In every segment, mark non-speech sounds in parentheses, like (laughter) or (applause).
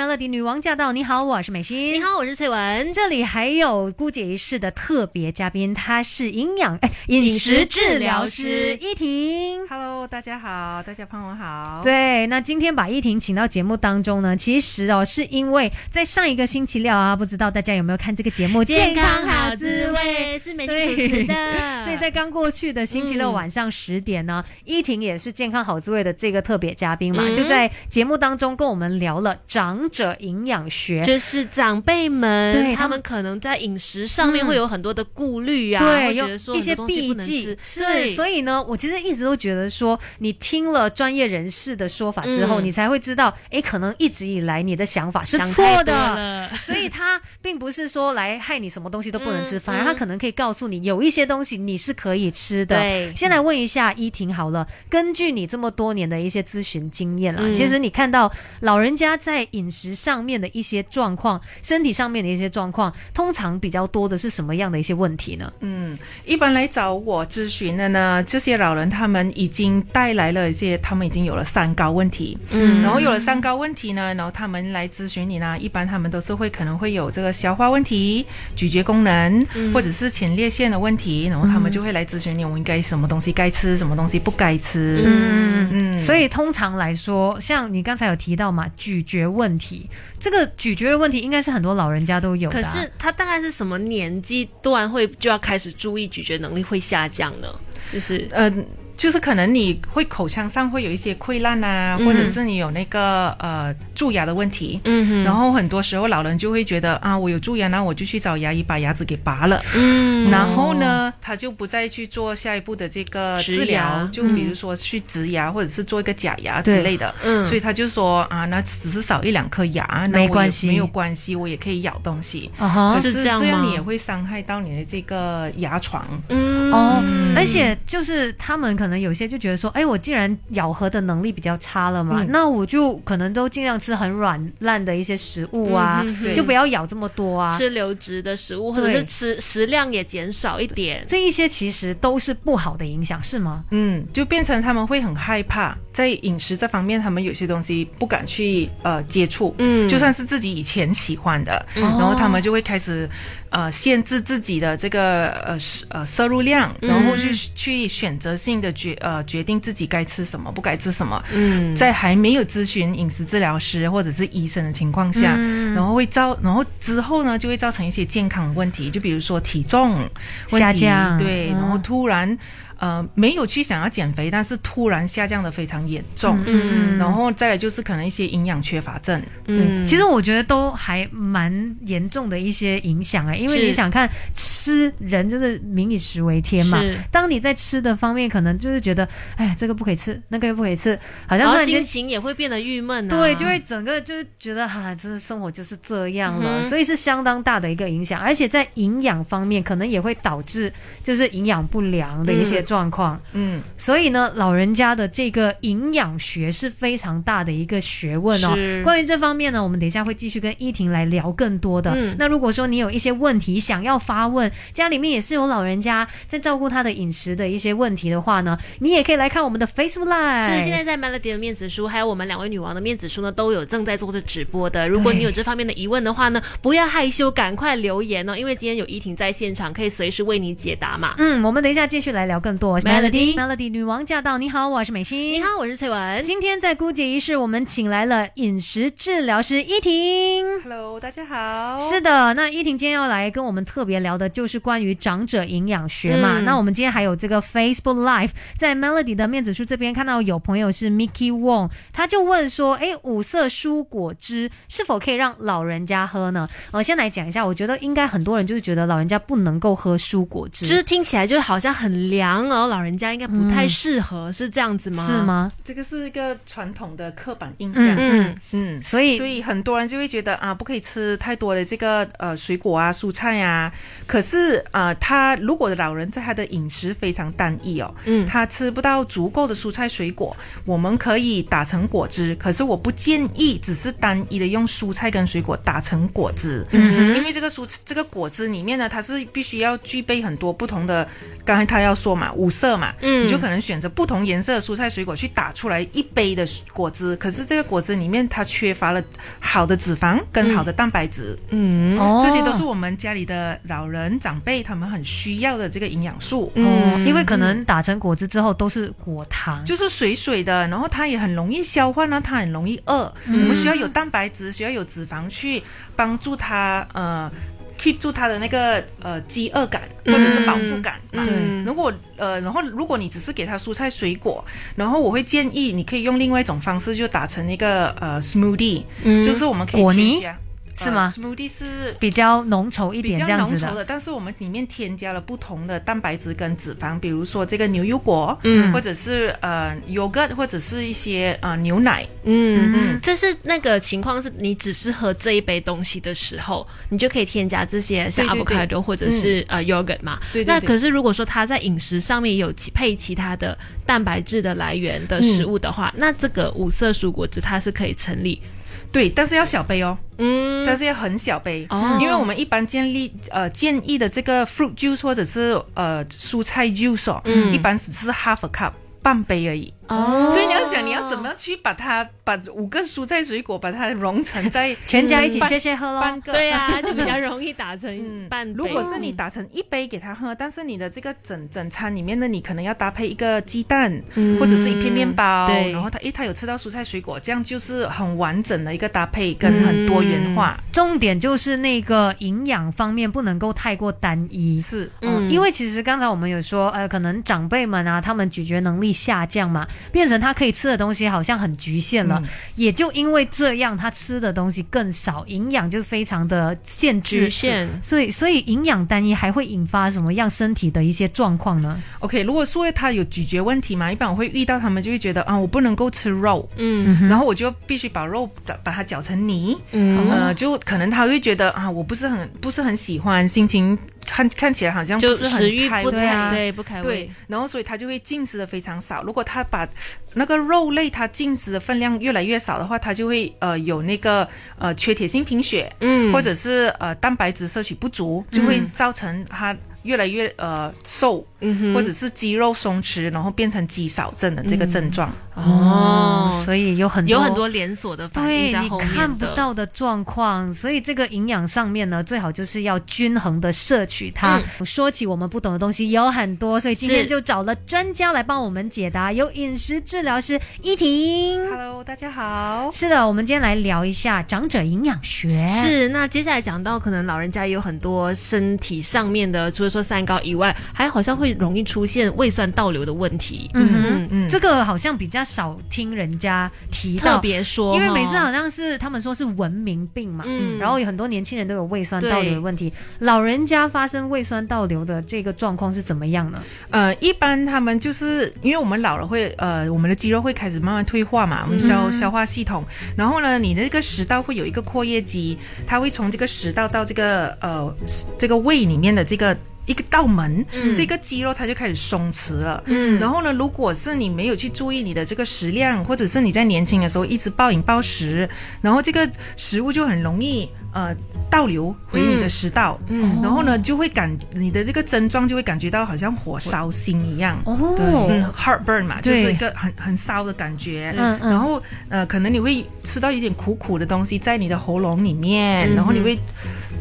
Melody 女王驾到！你好，我是美心。你好，我是翠文。这里还有姑姐一世的特别嘉宾，她是营养哎 (laughs) 饮食治疗师依婷。Hello，大家好，大家傍晚好。对，那今天把依婷请到节目当中呢，其实哦，是因为在上一个星期六啊，不知道大家有没有看这个节目《健康好滋味是美心主持的。对，在刚过去的星期六晚上十点呢，依婷也是健康好滋味的这个特别嘉宾嘛，嗯就在节目当中跟我们聊了长者营养学。就是长辈们，对他们可能在饮食上面嗯。会有很多的顾虑啊，一些避忌，是，对，所以呢，我其实一直都觉得说，你听了专业人士的说法之后，嗯。你才会知道，哎，可能一直以来你的想法是错的。(laughs) 所以他并不是说来害你什么东西都不能吃，嗯。反而他可能可以告诉你有一些东西你是可以吃的。对。先来问一下依婷好了，根据你这么多年的一些咨询经验啦，嗯。其实你看到老人家在饮食上面的一些状况，身体上面的一些状况，通常比较多的是什么样的一些问题呢？嗯，一般来找我咨询的呢，这些老人他们已经带来了一些，他们已经有了三高问题。嗯然后有了三高问题呢，然后他们来咨询你呢，一般他们都是会可能会有这个消化问题、咀嚼功能，或者是前列腺的问题，然后他们就会来咨询你，我应该什么东西该吃，什么东西不该吃。嗯嗯所以通常来说，像你刚才有提到嘛，咀嚼问题，这个咀嚼的问题应该是很多老人家都有的啊、可是他大概是什么年纪段会就要开始注意咀嚼能力会下降呢？就是呃，就是可能你会口腔上会有一些溃烂啊，嗯或者是你有那个呃蛀牙的问题。嗯哼。然后很多时候老人就会觉得啊，我有蛀牙，那我就去找牙医把牙齿给拔了。嗯。然后呢，他就不再去做下一步的这个治疗，就比如说去植牙或者是做一个假牙之类的。嗯。所以他就说啊，那只是少一两颗牙，那我没关系。没有关系，我也可以咬东西。啊哈。可是这样这样你也会伤害到你的这个牙床。嗯。哦，而且就是他们可能有些就觉得说，哎，我既然咬合的能力比较差了嘛，嗯那我就可能都尽量吃很软烂的一些食物啊，嗯哼哼就不要咬这么多啊。吃流质的食物，或者是吃食量也减少一点。这一些其实都是不好的影响，是吗？嗯，就变成他们会很害怕，在饮食这方面，他们有些东西不敢去呃接触，嗯就算是自己以前喜欢的，嗯然后他们就会开始呃限制自己的这个呃摄呃摄入量，然后去、去选择性的决呃决定自己该吃什么，不该吃什么。嗯。在还没有咨询饮食治疗师或者是医生的情况下，嗯。然后会造，然后之后呢就会造成一些健康问题，就比如说体重问题下降。对，嗯然后突然呃没有去想要减肥，但是突然下降的非常严重，嗯然后再来就是可能一些营养缺乏症，对，嗯其实我觉得都还蛮严重的一些影响哎，因为你想看吃人就是民以食为天嘛是，当你在吃的方面可能就是觉得，哎，这个不可以吃，那个又不可以吃，好像突然间心情也会变得郁闷、啊，对，就会整个就是觉得哈、这生活就是这样了，嗯所以是相当大的一个影响，而且在营养方面可能也会导致就是营养不良的一些状况。嗯，所以呢，老人家的这个营养学是非常大的一个学问哦。关于这方面呢，我们等一下会继续跟依婷来聊更多的。嗯那如果说你有一些问题想要发问，家里面也是有老人家在照顾他的饮食的一些问题的话呢，你也可以来看我们的 Facebook Live。是现在在 Melody 的面子书，还有我们两位女王的面子书呢，都有正在做着直播的。如果你有这方面的疑问的话呢，不要害羞，赶快留言哦，因为今天有依婷在现场，可以随时为你解答嘛。嗯，我们等一下继续来聊更多。Melody Melody 女王驾到！你好，我是美心。你。好，我是翠文。今天在姑姐仪式，我们请来了饮食治疗师依婷。Hello，大家好。是的，那依婷今天要来跟我们特别聊的就是关于长者营养学嘛。嗯那我们今天还有这个 Facebook Live，在 Melody 的面子书这边看到有朋友是 Mickey Wong，他就问说：“哎，五色蔬果汁是否可以让老人家喝呢？”呃，先来讲一下，我觉得应该很多人就是觉得老人家不能够喝蔬果汁，就是听起来就好像很凉哦，老人家应该不太适合，是这样子吗？是？吗？这个是一个传统的刻板印象。嗯嗯嗯，所以所以很多人就会觉得啊，不可以吃太多的这个呃水果啊、蔬菜啊。可是呃，他如果老人在他的饮食非常单一哦，嗯他吃不到足够的蔬菜水果，我们可以打成果汁。可是我不建议只是单一的用蔬菜跟水果打成果汁，嗯，因为这个蔬这个果汁里面呢，它是必须要具备很多不同的。刚才他要说嘛，五色嘛，嗯。你就可能选择不同颜色的蔬菜水果去打出来一杯的果汁。可是这个果汁里面它缺乏了好的脂肪跟好的蛋白质，嗯。哦。这些都是我们家里的老人长辈他们很需要的这个营养素。嗯，因为可能打成果汁之后都是果糖，就是水水的，然后它也很容易消化呢，它很容易饿。我们需要有蛋白质，需要有脂肪去帮助它呃 keep 住他的那个呃饥饿感或者是饱腹感。嗯对。如果呃，然后如果你只是给他蔬菜水果，然后我会建议你可以用另外一种方式，就打成一个呃 smoothie，、嗯。就是我们可以添加是吗呃、？smoothie 是比较浓稠一比较点这样子的。浓稠的，但是我们里面添加了不同的蛋白质跟脂肪，比如说这个牛油果，嗯或者是呃 yogurt，或者是一些呃牛奶，嗯嗯这是那个情况，是你只是喝这一杯东西的时候，你就可以添加这些像 avocado 或者是、呃 yogurt 嘛。对对对那可是如果说它在饮食上面有其配其他的蛋白质的来源的食物的话，那这个五色蔬果汁它是可以成立。对，但是要小杯哦，嗯。但是要很小杯，哦。因为我们一般建立呃建议的这个 fruit juice 或者是呃蔬菜 juice 哦，嗯。一般只是 half a cup 半杯而已。哦所以你要想，你要怎么样去把它把五个蔬菜水果把它融成在 (laughs) 全家一起半谢谢喝咯。半个对啊，就比较容易打成 (laughs) 嗯半杯。如果是你打成一杯给他喝，但是你的这个整整餐里面呢，你可能要搭配一个鸡蛋，或者是一片面包，对然后他诶他有吃到蔬菜水果，这样就是很完整的一个搭配跟很多元化。重点就是那个营养方面不能够太过单一。是，嗯，嗯因为其实刚才我们有说，呃，可能长辈们啊，他们咀嚼能力下降嘛，变成他可以吃的东西好像很局限了，嗯。也就因为这样，他吃的东西更少，营养就非常的限制。局。限，所以，所以营养单一还会引发什么样身体的一些状况呢？OK，如果说他有咀嚼问题嘛，一般我会遇到他们就会觉得啊，我不能够吃肉，嗯。然后我就必须把肉把把它搅成泥，嗯，呃，就可能他会觉得啊，我不是很不是很喜欢，心情看看起来好像不就是很食欲不开胃对不开胃。对，，然后所以他就会进食的非常少。如果他把那个肉类他进食的分量越来越少的话，他就会呃有那个呃缺铁性贫血，嗯。或者是呃蛋白质摄取不足，就会造成他越来越呃瘦，嗯哼或者是肌肉松弛，然后变成肌少症的这个症状。哦，所以有很多有很多连锁的反应对你在后面看不的。到的状况，所以这个营养上面呢，最好就是要均衡的摄取它。说起我们不懂的东西有很多，所以今天就找了专家来帮我们解答，有饮食治疗师依婷。Hello，大家好。是的，我们今天来聊一下长者营养学。是，那接下来讲到，可能老人家也有很多身体上面的，除了说三高以外，还好像会容易出现胃酸倒流的问题。嗯哼，嗯这个好像比较少听人家提特到，别说，因为每次好像是他们说是文明病嘛，嗯然后有很多年轻人都有胃酸倒流的问题。老人家发生胃酸倒流的这个状况是怎么样呢？呃，一般他们就是因为我们老了会呃，我们的肌肉会开始慢慢退化嘛，我们消、消化系统，然后呢，你的这个食道会有一个括约肌，它会从这个食道到这个呃这个胃里面的这个。一个道门，这个肌肉它就开始松弛了。嗯然后呢，如果是你没有去注意你的这个食量，或者是你在年轻的时候一直暴饮暴食，然后这个食物就很容易呃倒流回你的食道，嗯然后呢就会感你的这个症状就会感觉到好像火烧心一样。哦，嗯，heartburn 嘛，就是一个很很烧的感觉。嗯嗯然后呃，可能你会吃到一点苦苦的东西在你的喉咙里面，嗯然后你会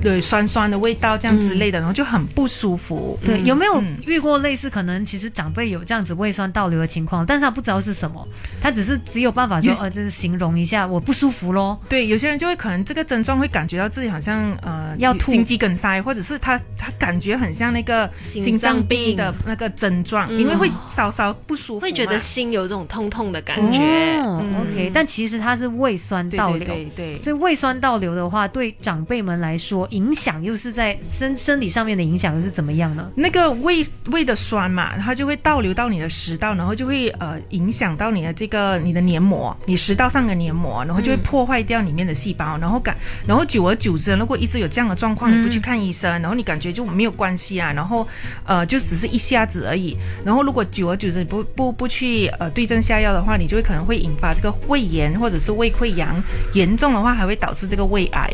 对酸酸的味道这样之类的，然后就很不舒服。对，有没有嗯遇过类似可能其实长辈有这样子胃酸倒流的情况，但是他不知道是什么，他只是只有办法说有呃，就是形容一下我不舒服咯。对，有些人就会可能这个症状会感觉到自己好像呃要吐心肌梗塞，或者是他他感觉很像那个心心脏脏病病的那个症状，嗯因为会稍稍不舒服嘛，会觉得心有这种痛痛的感觉。哦嗯 OK，但其实它是胃酸倒流。对对对。所以胃酸倒流的话，对长辈们来说，影响又是在身身体上面的影响又是怎怎么样呢？那个胃胃的酸嘛，它就会倒流到你的食道，然后就会呃影响到你的这个你的黏膜，你食道上的黏膜，然后就会破坏掉里面的细胞，然后感，然后久而久之，如果一直有这样的状况，你不去看医生，然后你感觉就没有关系啊，然后呃就只是一下子而已，然后如果久而久之不不不去呃对症下药的话，你就会可能会引发这个胃炎或者是胃溃疡，严重的话还会导致这个胃癌。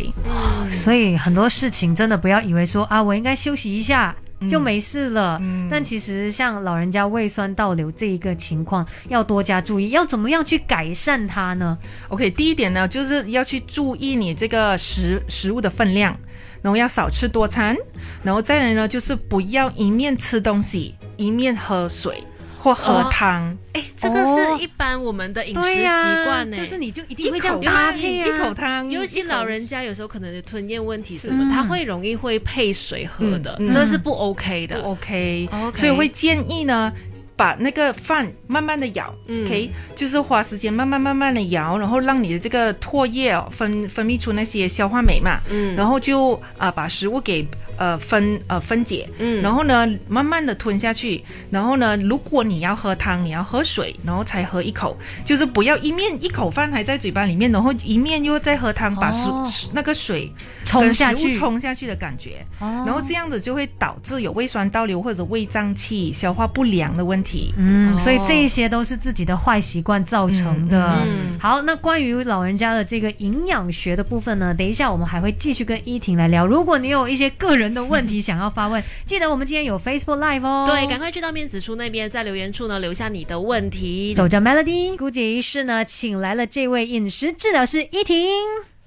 所以很多事情真的不要以为说啊，我应该休息一下。就没事了，但其实像老人家胃酸倒流这一个情况，要多加注意，要怎么样去改善它呢？OK，第一点呢，就是要去注意你这个食食物的分量，然后要少吃多餐，然后再来呢，就是不要一面吃东西一面喝水。或喝汤，哎，这个是一般我们的饮食习惯呢，就是你就一定会这样搭配一口汤，尤其老人家有时候可能有吞咽问题什么，他会容易会配水喝的，这是不 OK 的，OK，所以会建议呢。把那个饭慢慢的舀，OK，就是花时间慢慢慢慢的舀，然后让你的这个唾液哦分分泌出那些消化酶嘛，嗯，然后就啊把食物给呃分呃分解，嗯，然后呢慢慢的吞下去，然后呢如果你要喝汤，你要喝水，然后才喝一口，就是不要一面一口饭还在嘴巴里面，然后一面又在喝汤，把水那个水冲下去。冲下去的感觉，然后这样子就会导致有胃酸倒流或者胃胀气、消化不良的问题。嗯，所以这一些都是自己的坏习惯造成的。好，那关于老人家的这个营养学的部分呢，等一下我们还会继续跟依婷来聊。如果你有一些个人的问题想要发问，记得我们今天有 Facebook Live 哦。对，赶快去到面子书那边，在留言处呢留下你的问题。都叫 Melody，估计于是呢，请来了这位饮食治疗师依婷。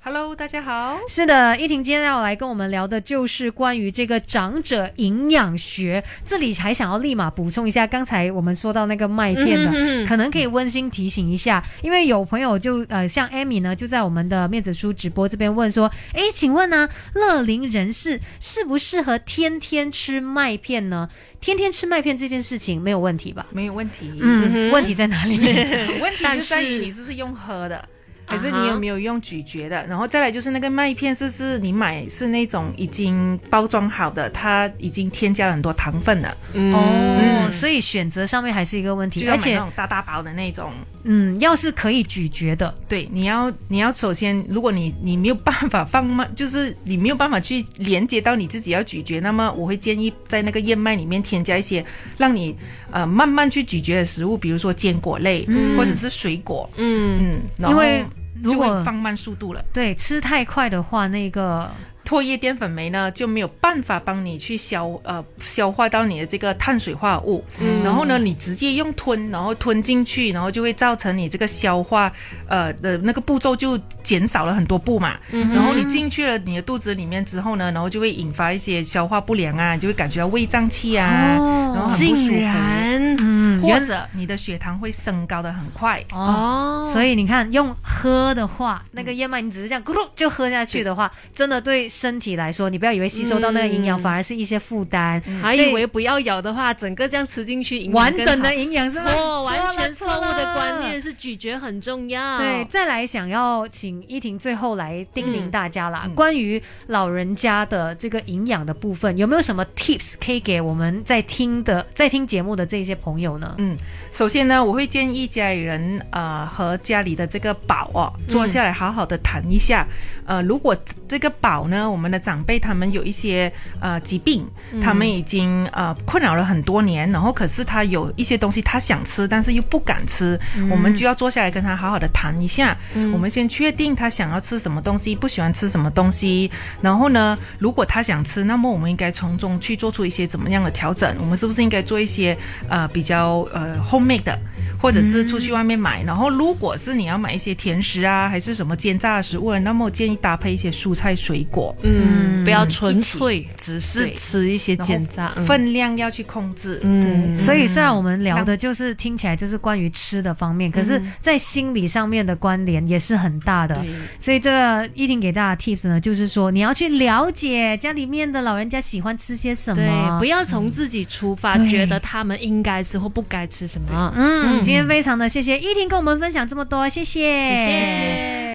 Hello，大家好。是的，依婷今天要来跟我们聊的就是关于这个长者营养学。这里还想要立马补充一下，刚才我们说到那个麦片的，可能可以温馨提醒一下，因为有朋友就呃，像 Amy 呢，就在我们的面子书直播这边问说，哎，请问呢，乐龄人士适不适合天天吃麦片呢？天天吃麦片这件事情没有问题吧？没有问题。嗯，问题在哪里？(laughs) (laughs) 问题就在于你是不是用喝的。还是你有没有用咀嚼的？然后再来就是那个麦片，是不是你买是那种已经包装好的？它已经添加了很多糖分了。哦，所以选择上面还是一个问题。而且那种大大包的那种，嗯，要是可以咀嚼的，对，你要你要首先，如果你你没有办法放慢，就是你没有办法去连接到你自己要咀嚼，那么我会建议在那个燕麦里面添加一些让你呃慢慢去咀嚼的食物，比如说坚果类或者是水果。嗯嗯，因为。就会放慢速度了。对，吃太快的话，那个。唾液淀粉酶呢就没有办法帮你去消呃消化到你的这个碳水化合物，然后呢你直接用吞，然后吞进去，然后就会造成你这个消化呃的那个步骤就减少了很多步嘛，然后你进去了你的肚子里面之后呢，然后就会引发一些消化不良啊，就会感觉到胃胀气啊，然后很不舒服，嗯，或者你的血糖会升高的很快。哦，所以你看用喝的话，那个燕麦你只是这样咕噜就喝下去的话，真的对。身体来说，你不要以为吸收到那个营养反而是一些负担，还以为不要咬的话，整个这样吃进去，(laughs) 完整的营养是错，完全错误的观念是咀嚼很重要。对，再来想要请依婷最后来叮咛大家啦，关于老人家的这个营养的部分，有没有什么 tips 可以给我们在听的在听节目的这些朋友呢？嗯，首先呢，我会建议家里人呃和家里的这个宝哦坐下来好好的谈一下，呃，如果这个宝呢。我们的长辈他们有一些呃疾病，他们已经呃困扰了很多年，然后可是他有一些东西他想吃，但是又不敢吃，我们就要坐下来跟他好好的谈一下。我们先确定他想要吃什么东西，不喜欢吃什么东西，然后呢，如果他想吃，那么我们应该从中去做出一些怎么样的调整？我们是是不是应该做一些呃比较呃 homemade 的？或者是出去外面买，然后如果是你要买一些甜食啊，还是什么煎炸的食物，那么我建议搭配一些蔬菜水果，嗯，不要纯粹只是吃一些煎炸，分量要去控制。嗯，所以虽然我们聊的就是听起来就是关于吃的方面，可是在心理上面的关联也是很大的。所以这个一定给大家 tips 呢，就是说你要去了解家里面的老人家喜欢吃些什么，不要从自己出发，觉得他们应该吃或不该吃什么。嗯。今天非常的谢谢依婷跟我们分享这么多，谢谢，谢谢。